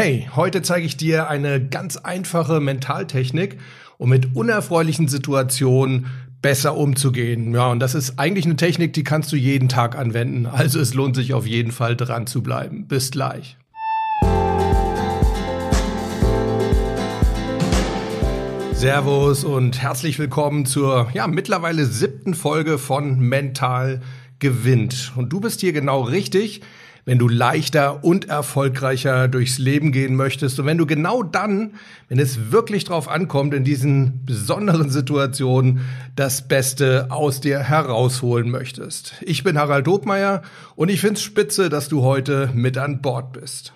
Hey, heute zeige ich dir eine ganz einfache Mentaltechnik, um mit unerfreulichen Situationen besser umzugehen. Ja, und das ist eigentlich eine Technik, die kannst du jeden Tag anwenden. Also es lohnt sich auf jeden Fall dran zu bleiben. Bis gleich. Servus und herzlich willkommen zur ja mittlerweile siebten Folge von Mental gewinnt. Und du bist hier genau richtig wenn du leichter und erfolgreicher durchs Leben gehen möchtest und wenn du genau dann, wenn es wirklich drauf ankommt, in diesen besonderen Situationen das Beste aus dir herausholen möchtest. Ich bin Harald Dobmeier und ich find's spitze, dass du heute mit an Bord bist.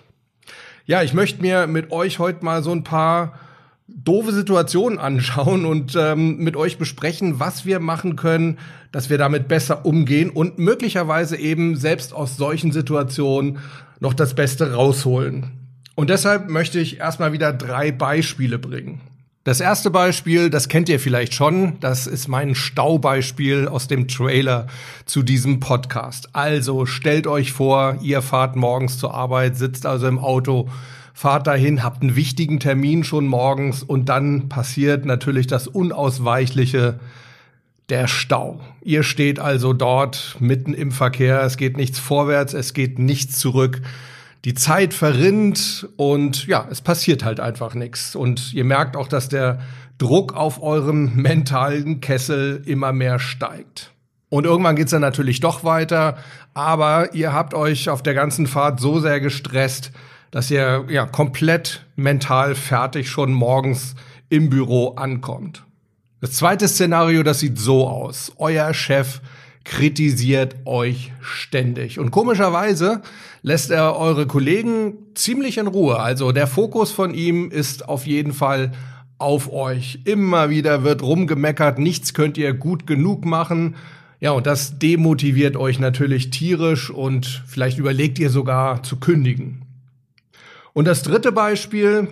Ja, ich möchte mir mit euch heute mal so ein paar doofe Situationen anschauen und ähm, mit euch besprechen, was wir machen können, dass wir damit besser umgehen und möglicherweise eben selbst aus solchen Situationen noch das Beste rausholen. Und deshalb möchte ich erstmal wieder drei Beispiele bringen. Das erste Beispiel, das kennt ihr vielleicht schon, das ist mein Staubeispiel aus dem Trailer zu diesem Podcast. Also stellt euch vor, ihr fahrt morgens zur Arbeit, sitzt also im Auto, fahrt dahin, habt einen wichtigen Termin schon morgens und dann passiert natürlich das Unausweichliche, der Stau. Ihr steht also dort mitten im Verkehr, es geht nichts vorwärts, es geht nichts zurück. Die Zeit verrinnt und ja, es passiert halt einfach nichts. Und ihr merkt auch, dass der Druck auf eurem mentalen Kessel immer mehr steigt. Und irgendwann geht's dann natürlich doch weiter, aber ihr habt euch auf der ganzen Fahrt so sehr gestresst, dass ihr ja komplett mental fertig schon morgens im Büro ankommt. Das zweite Szenario, das sieht so aus. Euer Chef kritisiert euch ständig. Und komischerweise lässt er eure Kollegen ziemlich in Ruhe. Also der Fokus von ihm ist auf jeden Fall auf euch. Immer wieder wird rumgemeckert, nichts könnt ihr gut genug machen. Ja, und das demotiviert euch natürlich tierisch und vielleicht überlegt ihr sogar zu kündigen. Und das dritte Beispiel,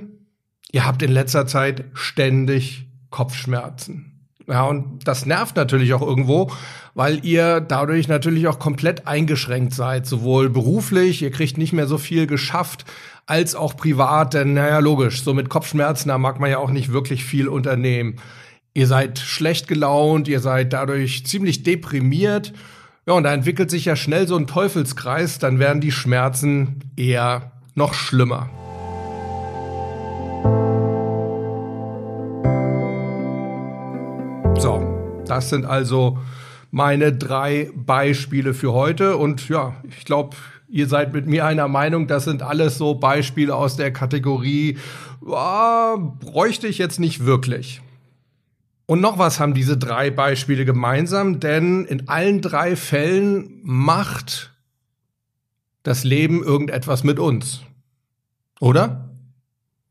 ihr habt in letzter Zeit ständig Kopfschmerzen. Ja, und das nervt natürlich auch irgendwo, weil ihr dadurch natürlich auch komplett eingeschränkt seid, sowohl beruflich, ihr kriegt nicht mehr so viel geschafft, als auch privat, denn naja, logisch, so mit Kopfschmerzen, da mag man ja auch nicht wirklich viel unternehmen. Ihr seid schlecht gelaunt, ihr seid dadurch ziemlich deprimiert. Ja, und da entwickelt sich ja schnell so ein Teufelskreis, dann werden die Schmerzen eher noch schlimmer. So, das sind also meine drei Beispiele für heute. Und ja, ich glaube, ihr seid mit mir einer Meinung, das sind alles so Beispiele aus der Kategorie, ah, bräuchte ich jetzt nicht wirklich. Und noch was haben diese drei Beispiele gemeinsam, denn in allen drei Fällen macht das Leben irgendetwas mit uns. Oder?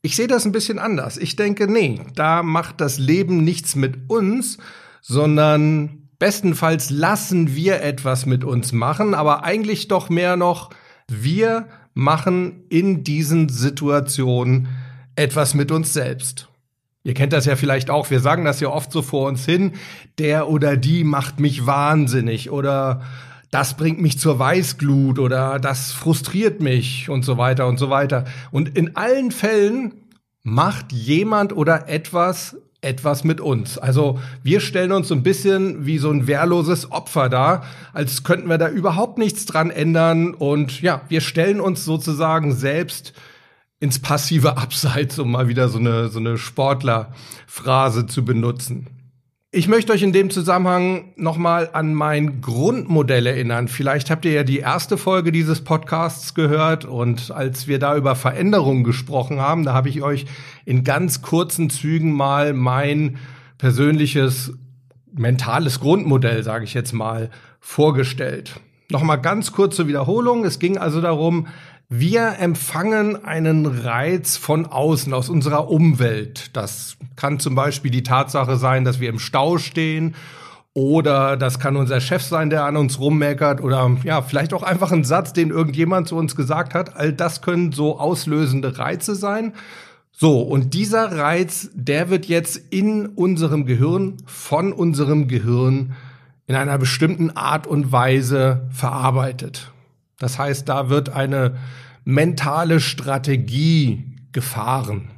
Ich sehe das ein bisschen anders. Ich denke, nee, da macht das Leben nichts mit uns, sondern bestenfalls lassen wir etwas mit uns machen, aber eigentlich doch mehr noch, wir machen in diesen Situationen etwas mit uns selbst. Ihr kennt das ja vielleicht auch, wir sagen das ja oft so vor uns hin, der oder die macht mich wahnsinnig oder das bringt mich zur Weißglut oder das frustriert mich und so weiter und so weiter. Und in allen Fällen macht jemand oder etwas etwas mit uns. Also wir stellen uns so ein bisschen wie so ein wehrloses Opfer dar, als könnten wir da überhaupt nichts dran ändern. Und ja, wir stellen uns sozusagen selbst ins passive Abseits, um mal wieder so eine, so eine Sportlerphrase zu benutzen. Ich möchte euch in dem Zusammenhang nochmal an mein Grundmodell erinnern. Vielleicht habt ihr ja die erste Folge dieses Podcasts gehört und als wir da über Veränderungen gesprochen haben, da habe ich euch in ganz kurzen Zügen mal mein persönliches mentales Grundmodell, sage ich jetzt mal, vorgestellt. Nochmal ganz kurze Wiederholung. Es ging also darum, wir empfangen einen Reiz von außen, aus unserer Umwelt. Das kann zum Beispiel die Tatsache sein, dass wir im Stau stehen oder das kann unser Chef sein, der an uns rummeckert oder ja, vielleicht auch einfach ein Satz, den irgendjemand zu uns gesagt hat. All das können so auslösende Reize sein. So, und dieser Reiz, der wird jetzt in unserem Gehirn, von unserem Gehirn in einer bestimmten Art und Weise verarbeitet. Das heißt, da wird eine mentale Strategie Gefahren.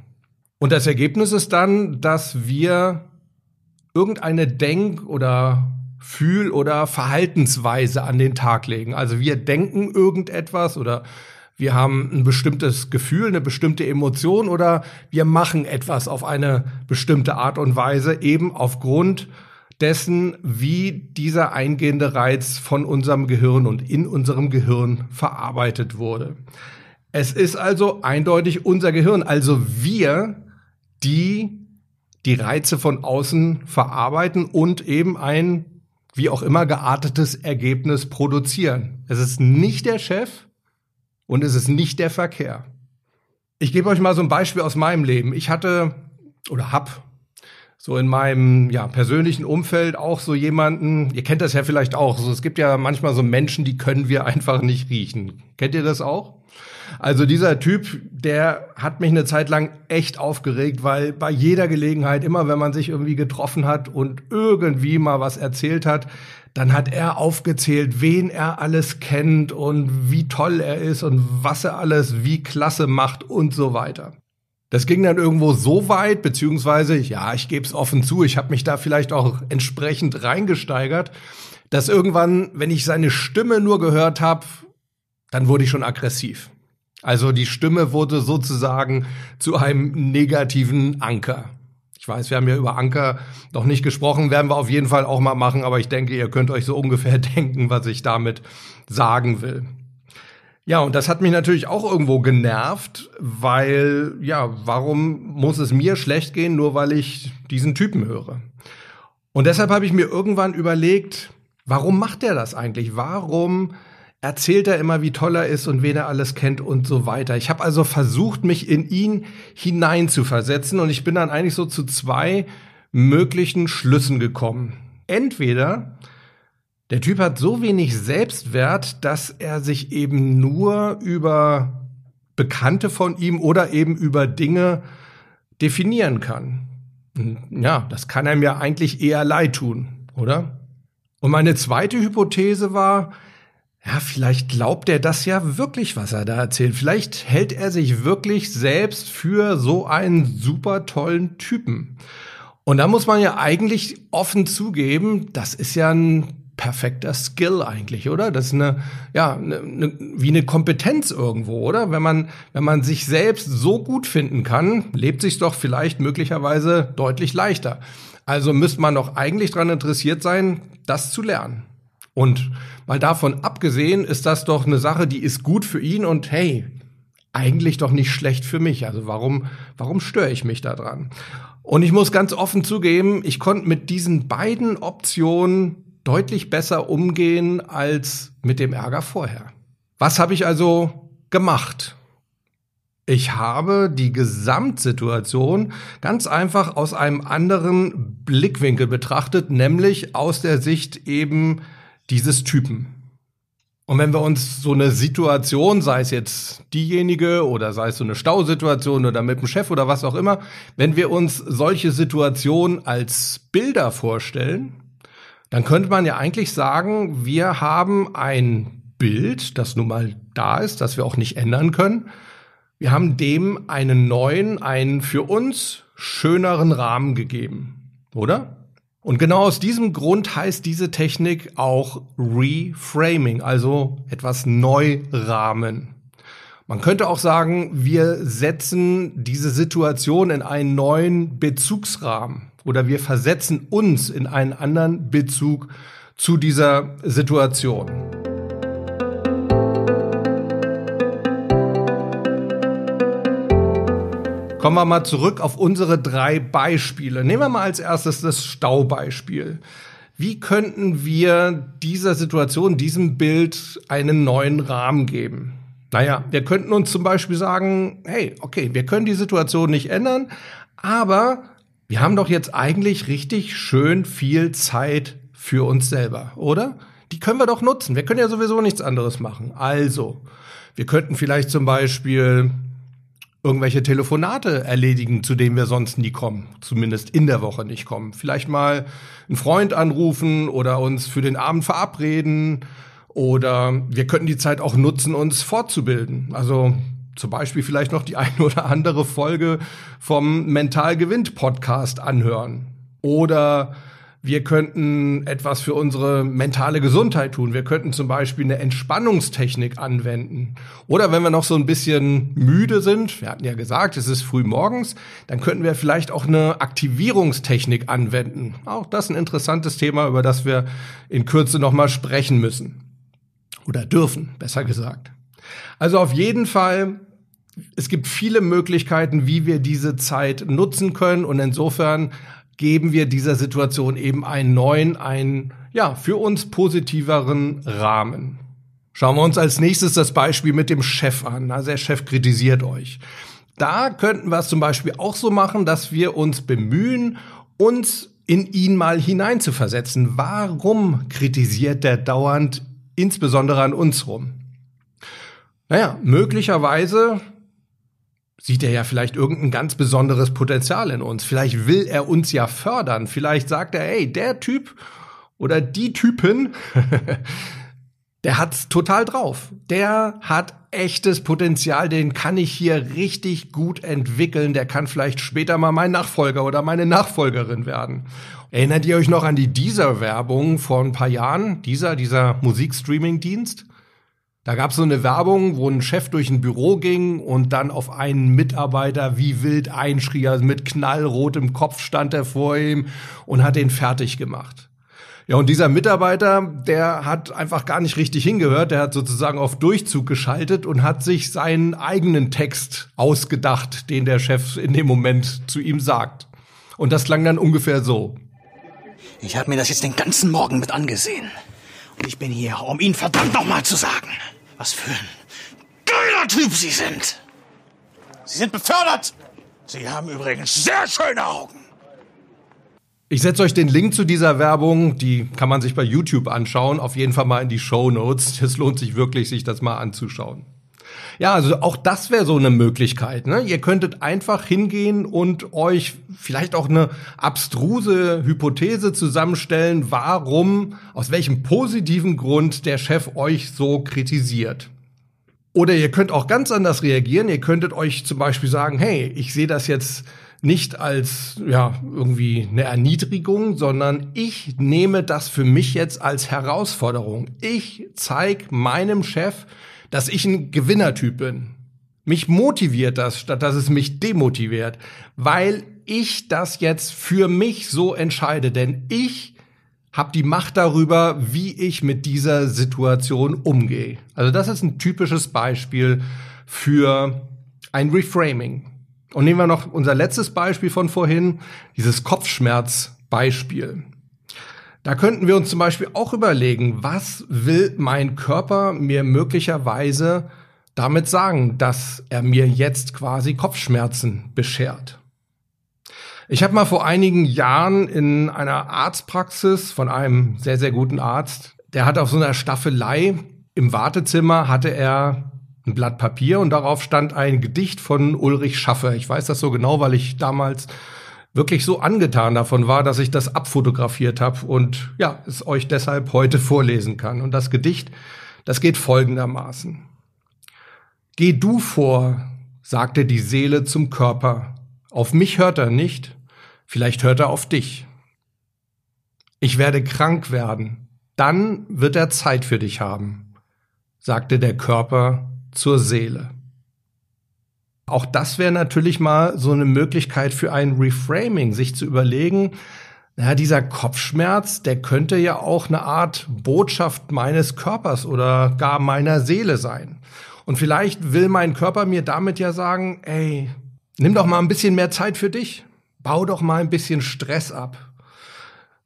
Und das Ergebnis ist dann, dass wir irgendeine Denk- oder Fühl- oder Verhaltensweise an den Tag legen. Also wir denken irgendetwas oder wir haben ein bestimmtes Gefühl, eine bestimmte Emotion oder wir machen etwas auf eine bestimmte Art und Weise, eben aufgrund dessen, wie dieser eingehende Reiz von unserem Gehirn und in unserem Gehirn verarbeitet wurde. Es ist also eindeutig unser Gehirn, also wir, die die Reize von außen verarbeiten und eben ein wie auch immer geartetes Ergebnis produzieren. Es ist nicht der Chef und es ist nicht der Verkehr. Ich gebe euch mal so ein Beispiel aus meinem Leben. Ich hatte oder hab so in meinem ja, persönlichen Umfeld auch so jemanden, ihr kennt das ja vielleicht auch, so, es gibt ja manchmal so Menschen, die können wir einfach nicht riechen. Kennt ihr das auch? Also dieser Typ, der hat mich eine Zeit lang echt aufgeregt, weil bei jeder Gelegenheit, immer wenn man sich irgendwie getroffen hat und irgendwie mal was erzählt hat, dann hat er aufgezählt, wen er alles kennt und wie toll er ist und was er alles wie klasse macht und so weiter. Das ging dann irgendwo so weit, beziehungsweise, ja, ich gebe es offen zu, ich habe mich da vielleicht auch entsprechend reingesteigert, dass irgendwann, wenn ich seine Stimme nur gehört habe, dann wurde ich schon aggressiv. Also die Stimme wurde sozusagen zu einem negativen Anker. Ich weiß, wir haben ja über Anker noch nicht gesprochen, werden wir auf jeden Fall auch mal machen, aber ich denke, ihr könnt euch so ungefähr denken, was ich damit sagen will. Ja, und das hat mich natürlich auch irgendwo genervt, weil, ja, warum muss es mir schlecht gehen, nur weil ich diesen Typen höre? Und deshalb habe ich mir irgendwann überlegt, warum macht er das eigentlich? Warum erzählt er immer, wie toll er ist und wen er alles kennt und so weiter. Ich habe also versucht, mich in ihn hineinzuversetzen und ich bin dann eigentlich so zu zwei möglichen Schlüssen gekommen. Entweder der Typ hat so wenig Selbstwert, dass er sich eben nur über Bekannte von ihm oder eben über Dinge definieren kann. Ja, das kann einem ja eigentlich eher leid tun, oder? Und meine zweite Hypothese war, ja, vielleicht glaubt er das ja wirklich, was er da erzählt. Vielleicht hält er sich wirklich selbst für so einen super tollen Typen. Und da muss man ja eigentlich offen zugeben, das ist ja ein perfekter Skill eigentlich, oder? Das ist eine, ja, eine, eine, wie eine Kompetenz irgendwo, oder? Wenn man, wenn man sich selbst so gut finden kann, lebt sich doch vielleicht möglicherweise deutlich leichter. Also müsste man doch eigentlich daran interessiert sein, das zu lernen. Und mal davon abgesehen, ist das doch eine Sache, die ist gut für ihn und hey, eigentlich doch nicht schlecht für mich. Also warum, warum störe ich mich da dran? Und ich muss ganz offen zugeben, ich konnte mit diesen beiden Optionen deutlich besser umgehen als mit dem Ärger vorher. Was habe ich also gemacht? Ich habe die Gesamtsituation ganz einfach aus einem anderen Blickwinkel betrachtet, nämlich aus der Sicht eben dieses Typen. Und wenn wir uns so eine Situation, sei es jetzt diejenige oder sei es so eine Stausituation oder mit dem Chef oder was auch immer, wenn wir uns solche Situationen als Bilder vorstellen, dann könnte man ja eigentlich sagen, wir haben ein Bild, das nun mal da ist, das wir auch nicht ändern können. Wir haben dem einen neuen, einen für uns schöneren Rahmen gegeben, oder? Und genau aus diesem Grund heißt diese Technik auch Reframing, also etwas neu rahmen. Man könnte auch sagen, wir setzen diese Situation in einen neuen Bezugsrahmen oder wir versetzen uns in einen anderen Bezug zu dieser Situation. Kommen wir mal zurück auf unsere drei Beispiele. Nehmen wir mal als erstes das Staubeispiel. Wie könnten wir dieser Situation, diesem Bild einen neuen Rahmen geben? Naja, wir könnten uns zum Beispiel sagen, hey, okay, wir können die Situation nicht ändern, aber wir haben doch jetzt eigentlich richtig schön viel Zeit für uns selber, oder? Die können wir doch nutzen. Wir können ja sowieso nichts anderes machen. Also, wir könnten vielleicht zum Beispiel irgendwelche Telefonate erledigen, zu denen wir sonst nie kommen, zumindest in der Woche nicht kommen. Vielleicht mal einen Freund anrufen oder uns für den Abend verabreden oder wir könnten die Zeit auch nutzen, uns fortzubilden. Also zum Beispiel vielleicht noch die eine oder andere Folge vom Mental Gewinnt Podcast anhören. Oder wir könnten etwas für unsere mentale Gesundheit tun. Wir könnten zum Beispiel eine Entspannungstechnik anwenden. Oder wenn wir noch so ein bisschen müde sind, wir hatten ja gesagt, es ist früh morgens, dann könnten wir vielleicht auch eine Aktivierungstechnik anwenden. Auch das ein interessantes Thema, über das wir in Kürze nochmal sprechen müssen. Oder dürfen, besser gesagt. Also auf jeden Fall es gibt viele Möglichkeiten, wie wir diese Zeit nutzen können und insofern geben wir dieser Situation eben einen neuen, einen, ja, für uns positiveren Rahmen. Schauen wir uns als nächstes das Beispiel mit dem Chef an. Also der Chef kritisiert euch. Da könnten wir es zum Beispiel auch so machen, dass wir uns bemühen, uns in ihn mal hineinzuversetzen. Warum kritisiert der dauernd insbesondere an uns rum? Naja, möglicherweise sieht er ja vielleicht irgendein ganz besonderes Potenzial in uns. Vielleicht will er uns ja fördern. Vielleicht sagt er, hey, der Typ oder die Typin, der hat's total drauf. Der hat echtes Potenzial, den kann ich hier richtig gut entwickeln. Der kann vielleicht später mal mein Nachfolger oder meine Nachfolgerin werden. Erinnert ihr euch noch an die Deezer-Werbung vor ein paar Jahren? Dieser, dieser Musikstreaming-Dienst? Da gab es so eine Werbung, wo ein Chef durch ein Büro ging und dann auf einen Mitarbeiter wie wild einschrie, also mit knallrotem Kopf stand er vor ihm und hat den fertig gemacht. Ja, und dieser Mitarbeiter, der hat einfach gar nicht richtig hingehört, der hat sozusagen auf Durchzug geschaltet und hat sich seinen eigenen Text ausgedacht, den der Chef in dem Moment zu ihm sagt. Und das klang dann ungefähr so. Ich habe mir das jetzt den ganzen Morgen mit angesehen. Und ich bin hier, um Ihnen verdammt nochmal zu sagen, was für ein geiler Typ Sie sind. Sie sind befördert. Sie haben übrigens sehr schöne Augen. Ich setze euch den Link zu dieser Werbung, die kann man sich bei YouTube anschauen, auf jeden Fall mal in die Show Notes. Es lohnt sich wirklich, sich das mal anzuschauen. Ja, also auch das wäre so eine Möglichkeit. Ne? Ihr könntet einfach hingehen und euch vielleicht auch eine abstruse Hypothese zusammenstellen, warum, aus welchem positiven Grund der Chef euch so kritisiert. Oder ihr könnt auch ganz anders reagieren. Ihr könntet euch zum Beispiel sagen, hey, ich sehe das jetzt nicht als ja irgendwie eine Erniedrigung, sondern ich nehme das für mich jetzt als Herausforderung. Ich zeige meinem Chef, dass ich ein Gewinnertyp bin. Mich motiviert das, statt dass es mich demotiviert, weil ich das jetzt für mich so entscheide, denn ich habe die Macht darüber, wie ich mit dieser Situation umgehe. Also das ist ein typisches Beispiel für ein Reframing. Und nehmen wir noch unser letztes Beispiel von vorhin, dieses Kopfschmerzbeispiel. Da könnten wir uns zum Beispiel auch überlegen, was will mein Körper mir möglicherweise damit sagen, dass er mir jetzt quasi Kopfschmerzen beschert. Ich habe mal vor einigen Jahren in einer Arztpraxis von einem sehr, sehr guten Arzt, der hat auf so einer Staffelei im Wartezimmer hatte er ein Blatt Papier und darauf stand ein Gedicht von Ulrich Schaffer. Ich weiß das so genau, weil ich damals wirklich so angetan davon war, dass ich das abfotografiert habe und ja, es euch deshalb heute vorlesen kann. Und das Gedicht, das geht folgendermaßen. Geh du vor, sagte die Seele zum Körper. Auf mich hört er nicht, vielleicht hört er auf dich. Ich werde krank werden, dann wird er Zeit für dich haben, sagte der Körper zur Seele. Auch das wäre natürlich mal so eine Möglichkeit für ein Reframing, sich zu überlegen, ja, dieser Kopfschmerz, der könnte ja auch eine Art Botschaft meines Körpers oder gar meiner Seele sein. Und vielleicht will mein Körper mir damit ja sagen, ey, nimm doch mal ein bisschen mehr Zeit für dich. Bau doch mal ein bisschen Stress ab.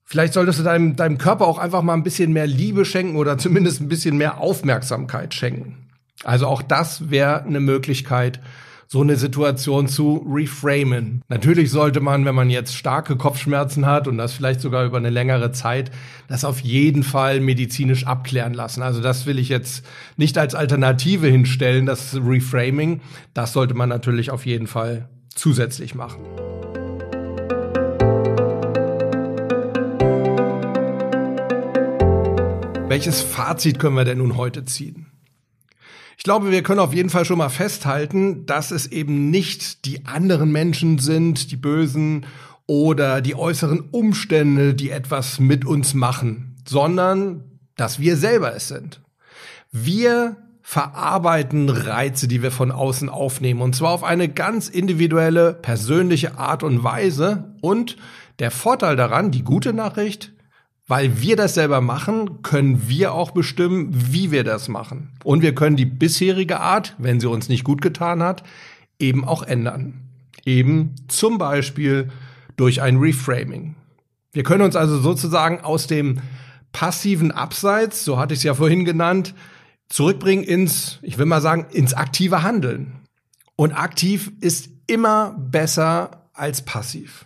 Vielleicht solltest du deinem, deinem Körper auch einfach mal ein bisschen mehr Liebe schenken oder zumindest ein bisschen mehr Aufmerksamkeit schenken. Also auch das wäre eine Möglichkeit, so eine Situation zu reframen. Natürlich sollte man, wenn man jetzt starke Kopfschmerzen hat und das vielleicht sogar über eine längere Zeit, das auf jeden Fall medizinisch abklären lassen. Also das will ich jetzt nicht als Alternative hinstellen, das Reframing. Das sollte man natürlich auf jeden Fall zusätzlich machen. Welches Fazit können wir denn nun heute ziehen? Ich glaube, wir können auf jeden Fall schon mal festhalten, dass es eben nicht die anderen Menschen sind, die Bösen oder die äußeren Umstände, die etwas mit uns machen, sondern dass wir selber es sind. Wir verarbeiten Reize, die wir von außen aufnehmen, und zwar auf eine ganz individuelle, persönliche Art und Weise. Und der Vorteil daran, die gute Nachricht, weil wir das selber machen, können wir auch bestimmen, wie wir das machen. Und wir können die bisherige Art, wenn sie uns nicht gut getan hat, eben auch ändern. Eben zum Beispiel durch ein Reframing. Wir können uns also sozusagen aus dem passiven Abseits, so hatte ich es ja vorhin genannt, zurückbringen ins, ich will mal sagen, ins aktive Handeln. Und aktiv ist immer besser als passiv.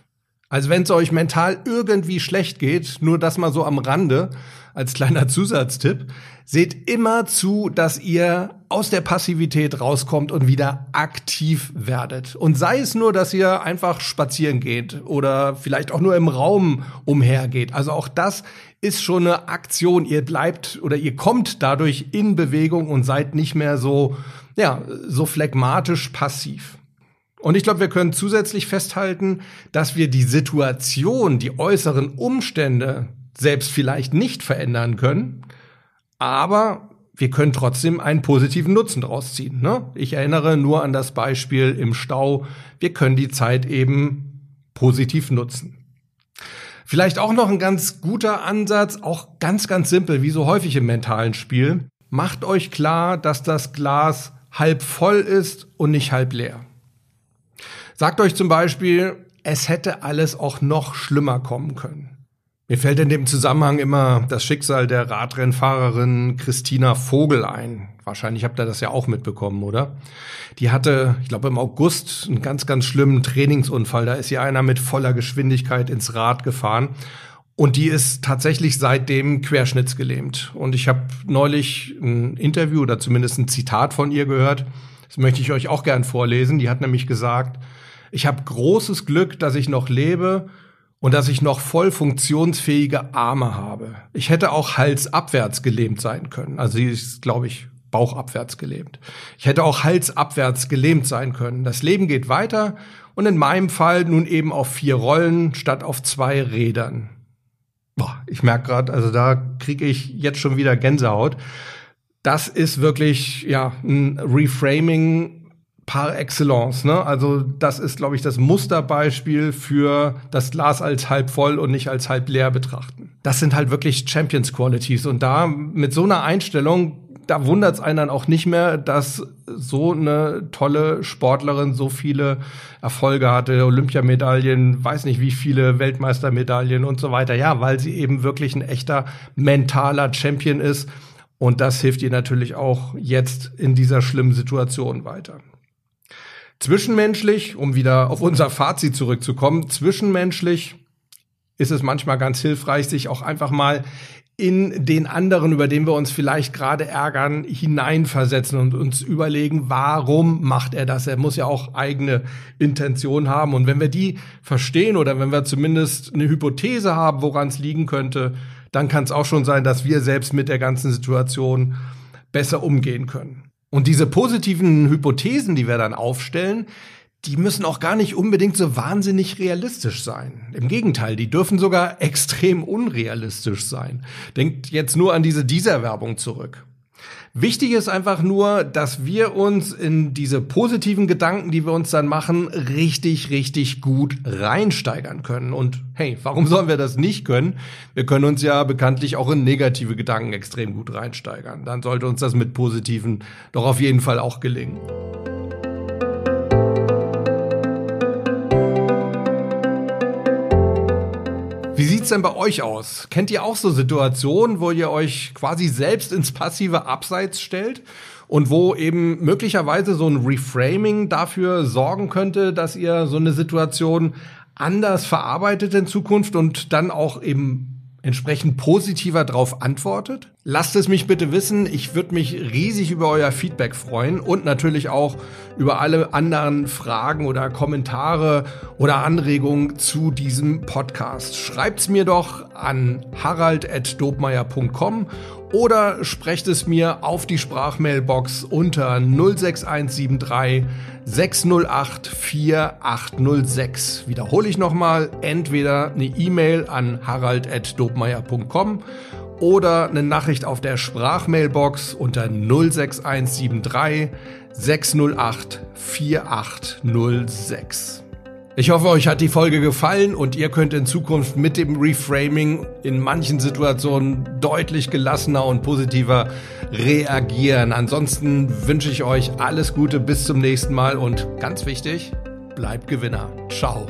Also wenn es euch mental irgendwie schlecht geht, nur das mal so am Rande als kleiner Zusatztipp, seht immer zu, dass ihr aus der Passivität rauskommt und wieder aktiv werdet. Und sei es nur, dass ihr einfach spazieren geht oder vielleicht auch nur im Raum umhergeht. Also auch das ist schon eine Aktion. Ihr bleibt oder ihr kommt dadurch in Bewegung und seid nicht mehr so, ja, so phlegmatisch passiv. Und ich glaube, wir können zusätzlich festhalten, dass wir die Situation, die äußeren Umstände selbst vielleicht nicht verändern können, aber wir können trotzdem einen positiven Nutzen daraus ziehen. Ne? Ich erinnere nur an das Beispiel im Stau. Wir können die Zeit eben positiv nutzen. Vielleicht auch noch ein ganz guter Ansatz, auch ganz, ganz simpel, wie so häufig im mentalen Spiel. Macht euch klar, dass das Glas halb voll ist und nicht halb leer. Sagt euch zum Beispiel, es hätte alles auch noch schlimmer kommen können. Mir fällt in dem Zusammenhang immer das Schicksal der Radrennfahrerin Christina Vogel ein. Wahrscheinlich habt ihr das ja auch mitbekommen, oder? Die hatte, ich glaube, im August einen ganz, ganz schlimmen Trainingsunfall. Da ist ihr einer mit voller Geschwindigkeit ins Rad gefahren. Und die ist tatsächlich seitdem querschnittsgelähmt. Und ich habe neulich ein Interview oder zumindest ein Zitat von ihr gehört. Das möchte ich euch auch gern vorlesen. Die hat nämlich gesagt, ich habe großes Glück, dass ich noch lebe und dass ich noch voll funktionsfähige Arme habe. Ich hätte auch halsabwärts gelähmt sein können. Also sie ist, glaube ich, bauchabwärts gelähmt. Ich hätte auch halsabwärts gelähmt sein können. Das Leben geht weiter und in meinem Fall nun eben auf vier Rollen statt auf zwei Rädern. Boah, ich merke gerade, also da kriege ich jetzt schon wieder Gänsehaut. Das ist wirklich ja ein Reframing par excellence. Ne? Also das ist, glaube ich, das Musterbeispiel für das Glas als halb voll und nicht als halb leer betrachten. Das sind halt wirklich Champions Qualities. Und da mit so einer Einstellung, da wundert es einen dann auch nicht mehr, dass so eine tolle Sportlerin so viele Erfolge hatte, Olympiamedaillen, weiß nicht wie viele Weltmeistermedaillen und so weiter. Ja, weil sie eben wirklich ein echter mentaler Champion ist. Und das hilft ihr natürlich auch jetzt in dieser schlimmen Situation weiter. Zwischenmenschlich, um wieder auf unser Fazit zurückzukommen, zwischenmenschlich ist es manchmal ganz hilfreich, sich auch einfach mal in den anderen, über den wir uns vielleicht gerade ärgern, hineinversetzen und uns überlegen, warum macht er das? Er muss ja auch eigene Intention haben. Und wenn wir die verstehen oder wenn wir zumindest eine Hypothese haben, woran es liegen könnte, dann kann es auch schon sein, dass wir selbst mit der ganzen Situation besser umgehen können. Und diese positiven Hypothesen, die wir dann aufstellen, die müssen auch gar nicht unbedingt so wahnsinnig realistisch sein. Im Gegenteil, die dürfen sogar extrem unrealistisch sein. Denkt jetzt nur an diese Dieser-Werbung zurück. Wichtig ist einfach nur, dass wir uns in diese positiven Gedanken, die wir uns dann machen, richtig, richtig gut reinsteigern können. Und hey, warum sollen wir das nicht können? Wir können uns ja bekanntlich auch in negative Gedanken extrem gut reinsteigern. Dann sollte uns das mit positiven doch auf jeden Fall auch gelingen. Sieht's denn bei euch aus? Kennt ihr auch so Situationen, wo ihr euch quasi selbst ins passive Abseits stellt und wo eben möglicherweise so ein Reframing dafür sorgen könnte, dass ihr so eine Situation anders verarbeitet in Zukunft und dann auch eben entsprechend positiver darauf antwortet? Lasst es mich bitte wissen. Ich würde mich riesig über euer Feedback freuen und natürlich auch über alle anderen Fragen oder Kommentare oder Anregungen zu diesem Podcast. Schreibt's mir doch an harald.dobmeier.com oder sprecht es mir auf die Sprachmailbox unter 06173 608 4806. Wiederhole ich nochmal, entweder eine E-Mail an harald.dobmeier.com oder eine Nachricht auf der Sprachmailbox unter 06173 608 4806. Ich hoffe, euch hat die Folge gefallen und ihr könnt in Zukunft mit dem Reframing in manchen Situationen deutlich gelassener und positiver reagieren. Ansonsten wünsche ich euch alles Gute bis zum nächsten Mal und ganz wichtig, bleibt Gewinner. Ciao.